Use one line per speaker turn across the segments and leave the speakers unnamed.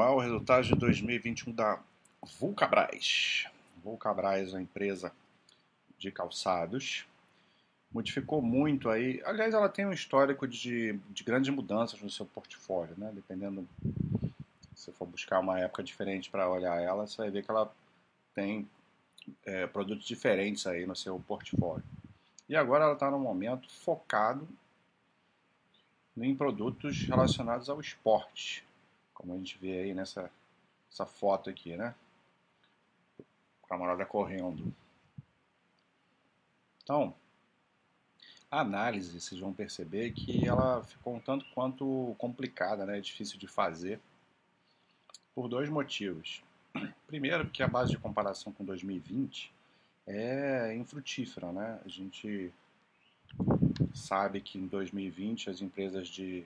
anual, resultados de 2021 da Vulcabras. Vulcabras uma empresa de calçados. Modificou muito aí. Aliás, ela tem um histórico de, de grandes mudanças no seu portfólio, né? Dependendo, se for buscar uma época diferente para olhar ela, você vai ver que ela tem é, produtos diferentes aí no seu portfólio. E agora ela está no momento focado em produtos relacionados ao esporte, como a gente vê aí nessa essa foto aqui, né? O camarada correndo. Então, a análise, vocês vão perceber que ela ficou um tanto quanto complicada, né? Difícil de fazer, por dois motivos. Primeiro, porque a base de comparação com 2020 é infrutífera, né? A gente sabe que em 2020 as empresas de,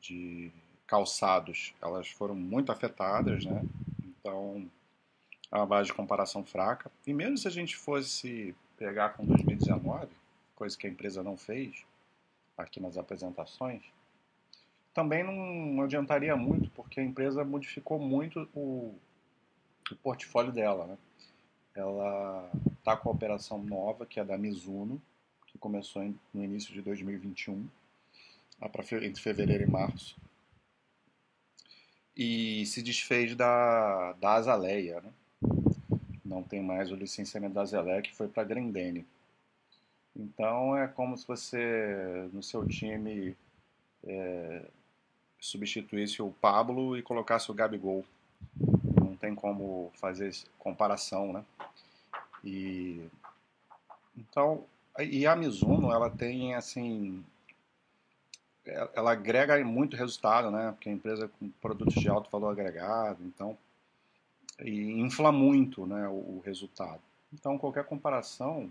de calçados elas foram muito afetadas, né? Então é uma base de comparação fraca. E mesmo se a gente fosse pegar com 2019, coisa que a empresa não fez aqui nas apresentações, também não adiantaria muito, porque a empresa modificou muito o, o portfólio dela, né? Ela está com a operação nova, que é da Mizuno, que começou no início de 2021, entre fevereiro e março, e se desfez da, da Azaleia. Né? Não tem mais o licenciamento da Azaleia, que foi para a Grendene. Então é como se você, no seu time, é, substituísse o Pablo e colocasse o Gabigol. Não tem como fazer comparação, né? E então e a Mizuno, ela tem, assim, ela agrega muito resultado, né? Porque a empresa com produtos de alto valor agregado, então, e infla muito, né, o, o resultado. Então, qualquer comparação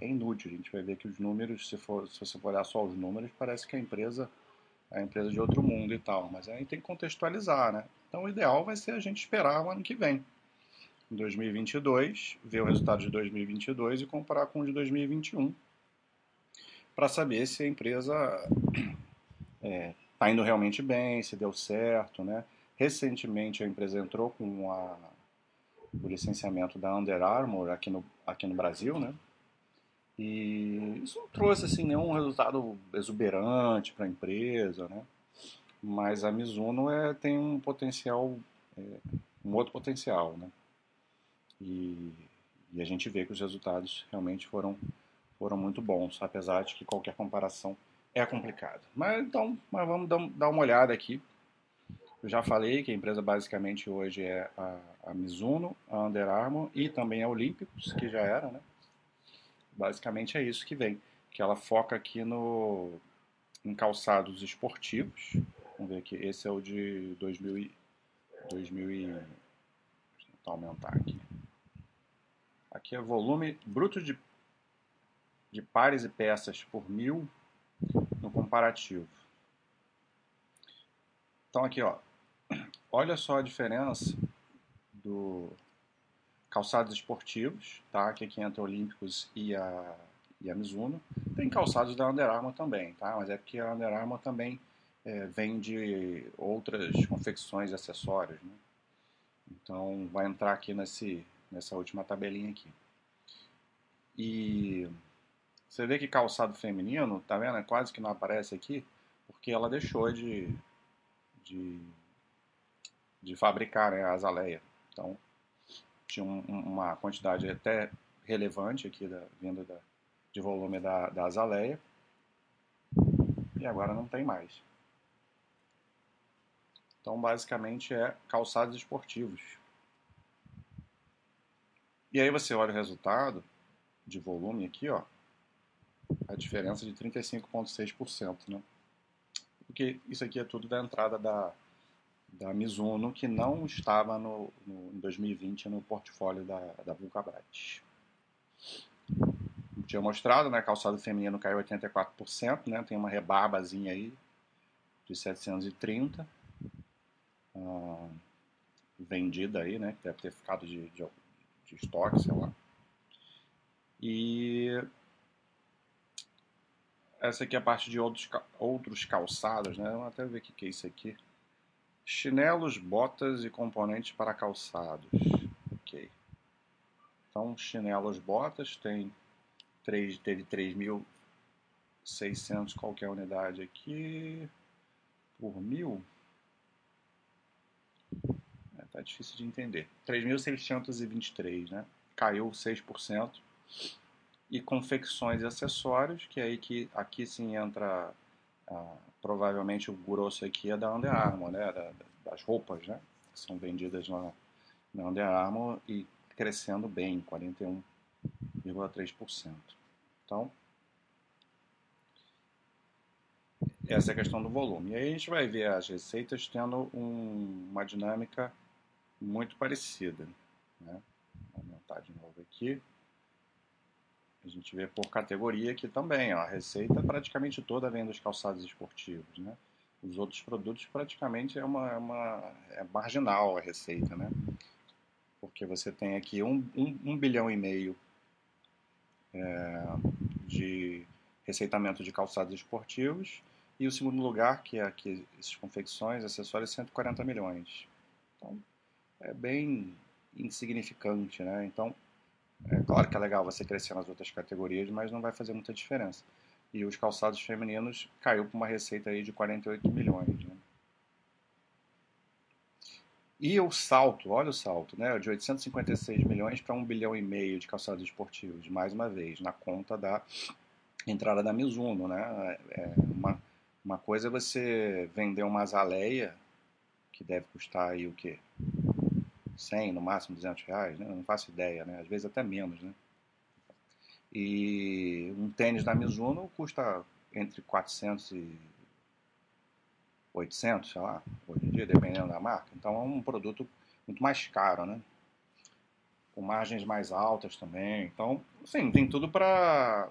é inútil. A gente vai ver que os números, se, for, se você for olhar só os números, parece que a empresa é a empresa de outro mundo e tal. Mas a gente tem que contextualizar, né? Então, o ideal vai ser a gente esperar o ano que vem em 2022, ver o resultado de 2022 e comparar com o de 2021 para saber se a empresa é, tá indo realmente bem, se deu certo, né? Recentemente a empresa entrou com a, o licenciamento da Under Armour aqui no, aqui no Brasil, né? E isso não trouxe assim nenhum resultado exuberante para a empresa, né? Mas a Mizuno é, tem um potencial, é, um outro potencial, né? E, e a gente vê que os resultados realmente foram, foram muito bons, apesar de que qualquer comparação é complicada. Mas então, mas vamos dar uma olhada aqui. Eu já falei que a empresa basicamente hoje é a, a Mizuno, a Under Armour e também a Olímpicos, que já era, né? Basicamente é isso que vem, que ela foca aqui no em calçados esportivos. Vamos ver aqui, esse é o de 2000 e, 2000 e, deixa eu aumentar aqui. Aqui é volume bruto de, de pares e peças por mil no comparativo. Então aqui, ó, olha só a diferença do calçados esportivos, tá? Que aqui entra Olímpicos e a, e a Mizuno. Tem calçados da Under Armour também, tá? Mas é porque a Under Armour também é, vende outras confecções e acessórios, né? Então vai entrar aqui nesse nessa última tabelinha aqui. E você vê que calçado feminino, tá vendo? É quase que não aparece aqui, porque ela deixou de, de, de fabricar né, a azaleia. Então, tinha um, uma quantidade até relevante aqui da vinda da, de volume da, da azaleia. E agora não tem mais. Então, basicamente, é calçados esportivos. E aí você olha o resultado de volume aqui, ó, a diferença de 35,6%, né? Porque isso aqui é tudo da entrada da, da Mizuno, que não estava no, no, em 2020 no portfólio da, da Vulcabras. Tinha mostrado, né, calçado feminino caiu 84%, né, tem uma rebarbazinha aí de 730, ah, vendida aí, né, que deve ter ficado de, de de estoque, sei lá. E essa aqui é a parte de outros, outros calçados, né? Vamos até ver o que é isso aqui. Chinelos, botas e componentes para calçados. Ok. Então, chinelos, botas tem 3, teve 3.600 qualquer unidade aqui por mil. É, tá difícil de entender. 3.623, né? Caiu 6%. E confecções e acessórios, que é aí que aqui sim entra ah, provavelmente o grosso aqui é da Under Armour, né? Da, das roupas, né? Que são vendidas na, na Under Armour e crescendo bem, 41,3%. Então, essa é a questão do volume. E aí a gente vai ver as receitas tendo um, uma dinâmica muito parecida. Né? Vou aumentar de novo aqui. A gente vê por categoria aqui também. Ó, a receita praticamente toda vem dos calçados esportivos. Né? Os outros produtos praticamente é, uma, é uma é marginal a receita. Né? Porque você tem aqui um, um, um bilhão e meio é, de receitamento de calçados esportivos e o segundo lugar, que é aqui, essas confecções, acessórios, 140 milhões. Então, é bem insignificante, né? Então, é claro que é legal você crescer nas outras categorias, mas não vai fazer muita diferença. E os calçados femininos caiu para uma receita aí de 48 milhões. Né? E o salto, olha o salto, né, de 856 milhões para 1 bilhão e meio de calçados esportivos, mais uma vez, na conta da entrada da Mizuno. Né? É uma, uma coisa é você vender uma azaleia, que deve custar aí o quê? 100, no máximo 200 reais, né? não faço ideia, né? às vezes até menos. Né? E um tênis da Mizuno custa entre 400 e 800, sei lá, hoje em dia, dependendo da marca. Então é um produto muito mais caro, né? Com margens mais altas também. Então, sim, tem tudo para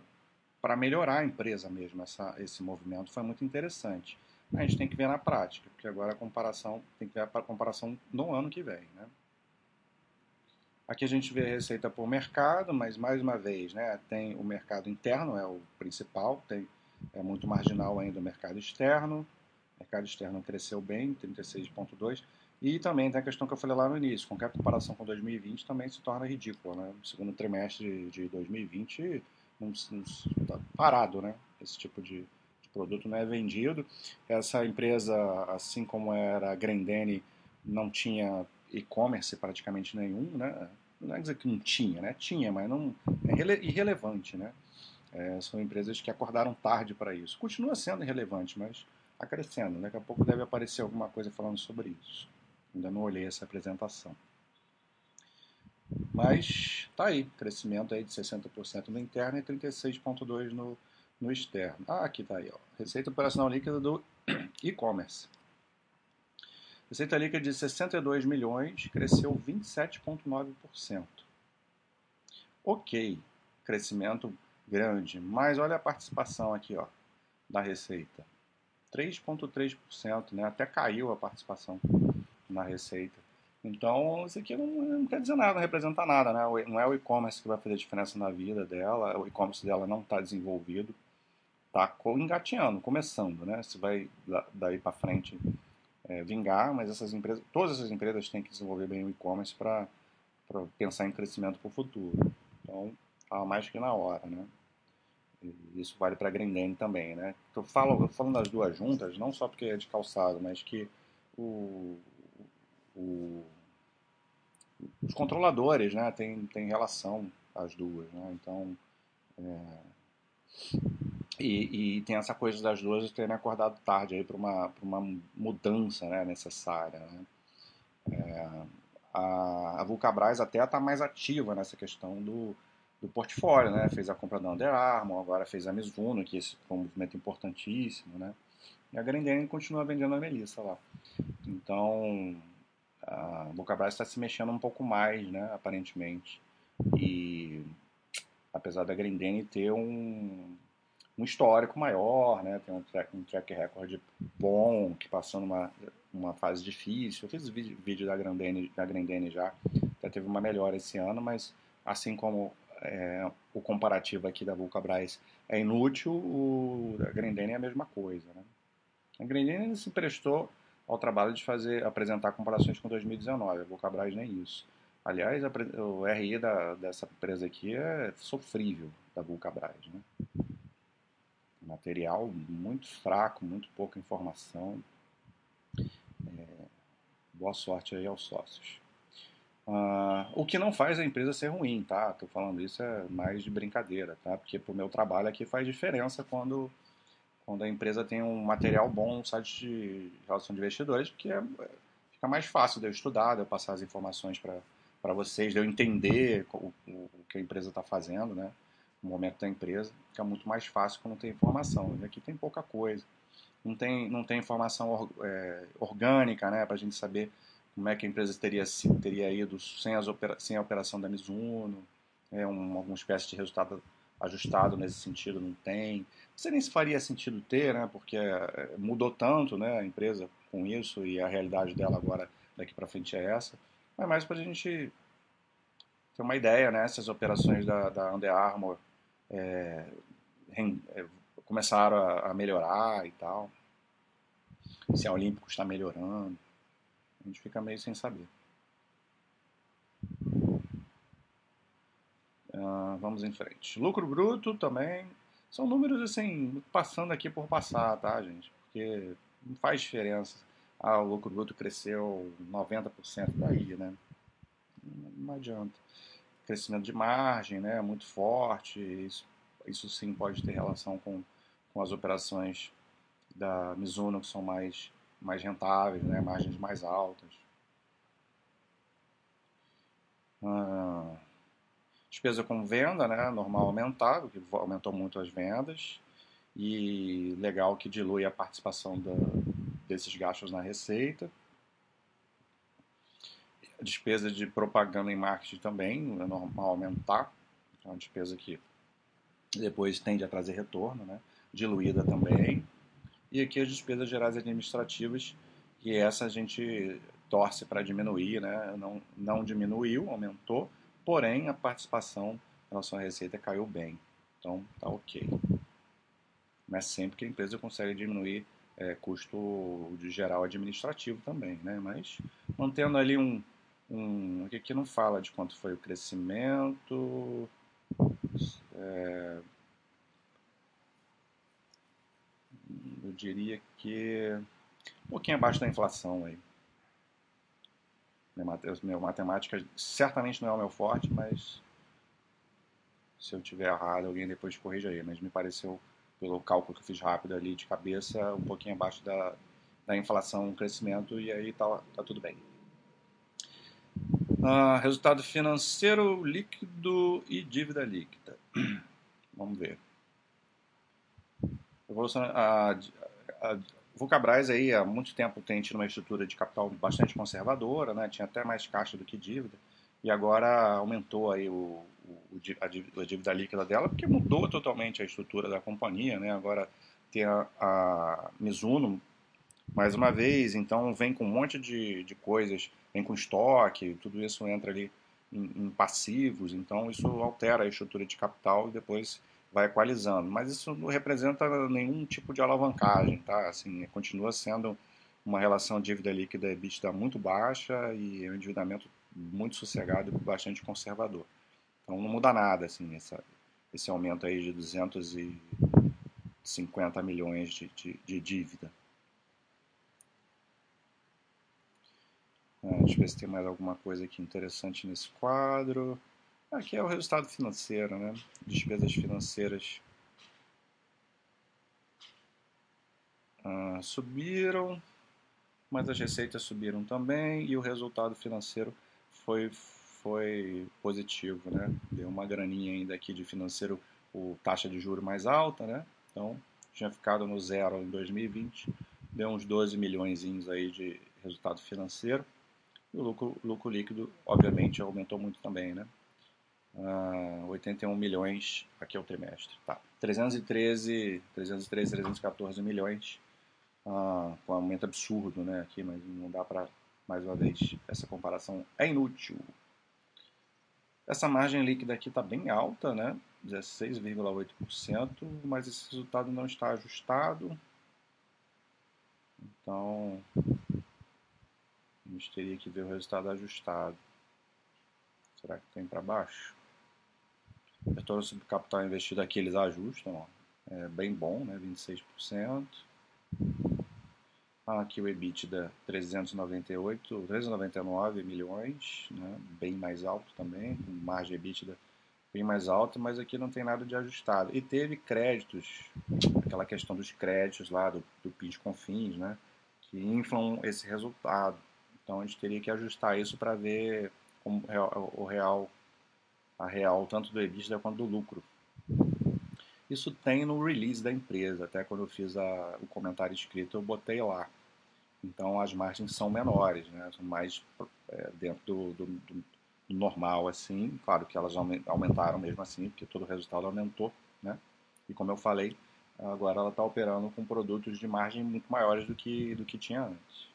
para melhorar a empresa mesmo. Essa, esse movimento foi muito interessante. A gente tem que ver na prática, porque agora a comparação tem que ver a comparação no ano que vem, né? Aqui a gente vê a receita por mercado, mas mais uma vez, né, tem o mercado interno, é o principal, tem, é muito marginal ainda o mercado externo. O mercado externo cresceu bem, 36,2%. E também tem a questão que eu falei lá no início, qualquer comparação com 2020 também se torna ridícula. Né? Segundo trimestre de 2020, não, está parado, né? Esse tipo de, de, produto não é vendido. Essa empresa, assim como era a Grendene, não tinha e-commerce praticamente nenhum, né? Não é dizer que não tinha, né? Tinha, mas não é irrelevante, né? É, são empresas que acordaram tarde para isso. Continua sendo irrelevante, mas está crescendo. Daqui a pouco deve aparecer alguma coisa falando sobre isso. Ainda não olhei essa apresentação. Mas tá aí, crescimento aí de 60% no interno e 36,2% no, no externo. Ah, aqui tá aí, ó. Receita operacional líquida do e-commerce. Receita líquida de 62 milhões cresceu 27,9%. Ok, crescimento grande, mas olha a participação aqui ó, da receita. 3,3%, né? até caiu a participação na receita. Então, isso aqui não, não, quer dizer nada, não representa nada, né? Não é o e-commerce que vai fazer diferença na vida dela, o e-commerce dela não está desenvolvido, está engateando, começando, né? Se vai daí para frente é, vingar, mas essas empresas, todas essas empresas têm que desenvolver bem o e-commerce para pensar em crescimento para o futuro. Então, está mais que na hora, né? Isso vale para a Grendene também, né? Eu falo, falo das duas juntas, não só porque é de calçado, mas que o, o, os controladores, né? Tem, tem relação as duas, né? Então, é, e, e, tem essa coisa das duas terem acordado tarde aí para uma, uma mudança né, necessária. Né? É, a, a Vulcabras até está mais ativa nessa questão do, do portfólio, né? Fez a compra da Under Armour, agora fez a Mizuno, que esse foi um movimento importantíssimo, né? E a Grendene continua vendendo a Melissa lá. Então, a Vulcabras está se mexendo um pouco mais, né? Aparentemente. E apesar da Grendene ter um um histórico maior, né? Tem um track, um track record bom, que passou numa uma fase difícil. Eu fiz vídeo, da Grandene, da Grandene já, já teve uma melhora esse ano, mas assim como é, o comparativo aqui da Vulcabras é inútil, o da Grandene é a mesma coisa, né? A Grandene se prestou ao trabalho de fazer apresentar comparações com 2019. A Vulcabras nem isso. Aliás, a, o RI da, dessa empresa aqui é sofrível, da Vulcabras. Né? Material muito fraco, muito pouca informação. É, boa sorte aí aos sócios. Uh, o que não faz a empresa ser ruim, tá? Tô falando isso é mais de brincadeira, tá? Porque pro meu trabalho aqui faz diferença quando, quando a empresa tem um material bom no site de relação de investidores, porque é, fica mais fácil de eu estudar, de eu passar as informações para vocês, de eu entender o, o, o que a empresa está fazendo, né? No momento da empresa, fica muito mais fácil quando tem informação. E aqui tem pouca coisa. Não tem, não tem informação or, é, orgânica, né? Para a gente saber como é que a empresa teria, teria ido sem, as opera, sem a operação da Mizuno, é um, alguma espécie de resultado ajustado nesse sentido não tem. Sei nem se faria sentido ter, né, porque é, mudou tanto né, a empresa com isso e a realidade dela agora daqui para frente é essa. Mas mais para a gente ter uma ideia, né, se as operações da, da Under Armour é, é, começaram a, a melhorar e tal, se a Olímpico está melhorando. A gente fica meio sem saber. Uh, vamos em frente. Lucro bruto também. São números assim, passando aqui por passar, tá, gente? Porque não faz diferença. Ah, o lucro bruto cresceu 90% daí, né? Não adianta. Crescimento de margem, né? Muito forte. Isso, isso sim pode ter relação com, com as operações da Mizuno, que são mais mais rentáveis, né? margens mais altas. Ah, despesa com venda, né? normal aumentar, que aumentou muito as vendas. E legal que dilui a participação da, desses gastos na receita. A despesa de propaganda e marketing também é normal aumentar. É uma despesa que depois tende a trazer retorno, né? diluída também. E aqui as despesas gerais administrativas, que essa a gente torce para diminuir, né? não, não diminuiu, aumentou, porém a participação em relação à receita caiu bem. Então tá ok. Mas sempre que a empresa consegue diminuir é, custo de geral administrativo também, né? Mas mantendo ali um, um aqui não fala de quanto foi o crescimento, é, eu diria que um pouquinho abaixo da inflação aí. Minha matemática certamente não é o meu forte, mas se eu tiver errado, alguém depois corrija aí. Mas me pareceu, pelo cálculo que eu fiz rápido ali de cabeça, um pouquinho abaixo da, da inflação, crescimento, e aí tá, tá tudo bem. Uh, resultado financeiro líquido e dívida líquida. Vamos ver. Evolução, a, a Vulcabras aí há muito tempo tem tido uma estrutura de capital bastante conservadora, né? tinha até mais caixa do que dívida, e agora aumentou aí o, o a, dívida, a, dívida, líquida dela, porque mudou totalmente a estrutura da companhia, né? agora tem a, a Mizuno, mais uma vez, então vem com um monte de, de coisas, vem com estoque, tudo isso entra ali em, em passivos, então isso altera a estrutura de capital e depois vai equalizando. Mas isso não representa nenhum tipo de alavancagem, tá? Assim, continua sendo uma relação dívida líquida EBITDA muito baixa e um endividamento muito sossegado e bastante conservador. Então não muda nada, assim, essa, esse aumento aí de 250 milhões de, de, de dívida. Deixa eu ver se tem mais alguma coisa aqui interessante nesse quadro. Aqui é o resultado financeiro, né? Despesas financeiras ah, subiram, mas as receitas subiram também e o resultado financeiro foi, foi positivo, né? Deu uma graninha ainda aqui de financeiro, o taxa de juro mais alta, né? Então, tinha ficado no zero em 2020, deu uns 12 milhões aí de resultado financeiro. E o lucro, lucro líquido, obviamente, aumentou muito também, né? Uh, 81 milhões, aqui é o trimestre, tá. 313, 313, 314 milhões, uh, com um aumento absurdo, né, aqui, mas não dá para, mais uma vez, essa comparação é inútil. Essa margem líquida aqui está bem alta, né, 16,8%, mas esse resultado não está ajustado, então A gente teria que ver o resultado ajustado. Será que tem para baixo? Retorno sobre capital investido aqui eles ajustam, ó. é bem bom, né? 26%. Aqui o EBITDA 398, 399 milhões, né? bem mais alto também, com margem EBITDA bem mais alta, mas aqui não tem nada de ajustado. E teve créditos, aquela questão dos créditos lá do, do PIS Confins, né? que inflam esse resultado. Então a gente teria que ajustar isso para ver como o real, a real tanto do EBITDA quanto do lucro. Isso tem no release da empresa, até quando eu fiz a, o comentário escrito eu botei lá. Então as margens são menores, né? são mais é, dentro do, do, do, normal assim. Claro que elas aumentaram mesmo assim, porque todo o resultado aumentou. Né? E como eu falei, agora ela está operando com produtos de margem muito maiores do que, do que tinha antes.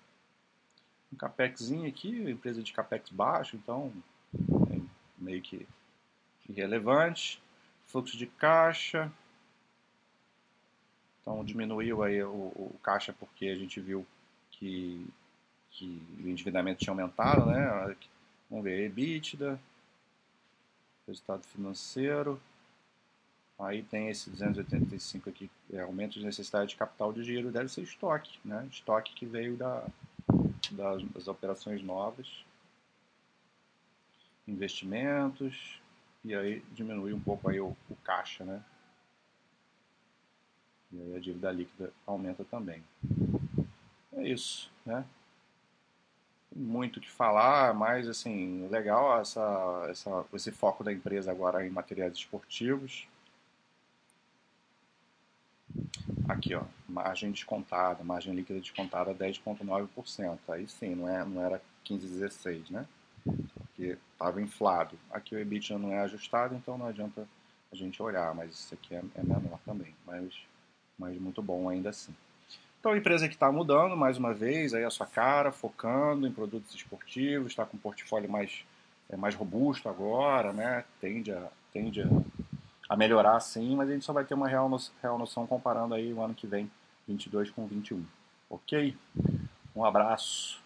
Um capexinho aqui, empresa de capex baixo, então é meio que irrelevante. Fluxo de caixa, então diminuiu aí o, o caixa porque a gente viu que, que o endividamento tinha aumentado, né? Vamos ver, EBITDA, resultado financeiro. Aí tem esse 285 aqui, é, aumento de necessidade de capital de giro, deve ser estoque, né? Estoque que veio da, das, das operações novas. Investimentos, e aí diminui um pouco aí o, o caixa, né? E aí a dívida líquida aumenta também. É isso, né? Muito que falar, mas assim, legal essa, essa, esse foco da empresa agora em materiais esportivos. Aqui, ó, margem descontada, margem líquida descontada 10,9%. Aí sim, não, é, não era 15, 16, né? Porque estava inflado. Aqui o EBITDA não é ajustado, então não adianta a gente olhar, mas isso aqui é, é menor também. Mas mas muito bom ainda assim. Então a empresa que está mudando mais uma vez aí a sua cara, focando em produtos esportivos, está com um portfólio mais, é, mais robusto agora, né? Tende a, tende a, a, melhorar sim, mas a gente só vai ter uma real, no, real noção comparando aí o ano que vem, 22 com 21. Ok? Um abraço.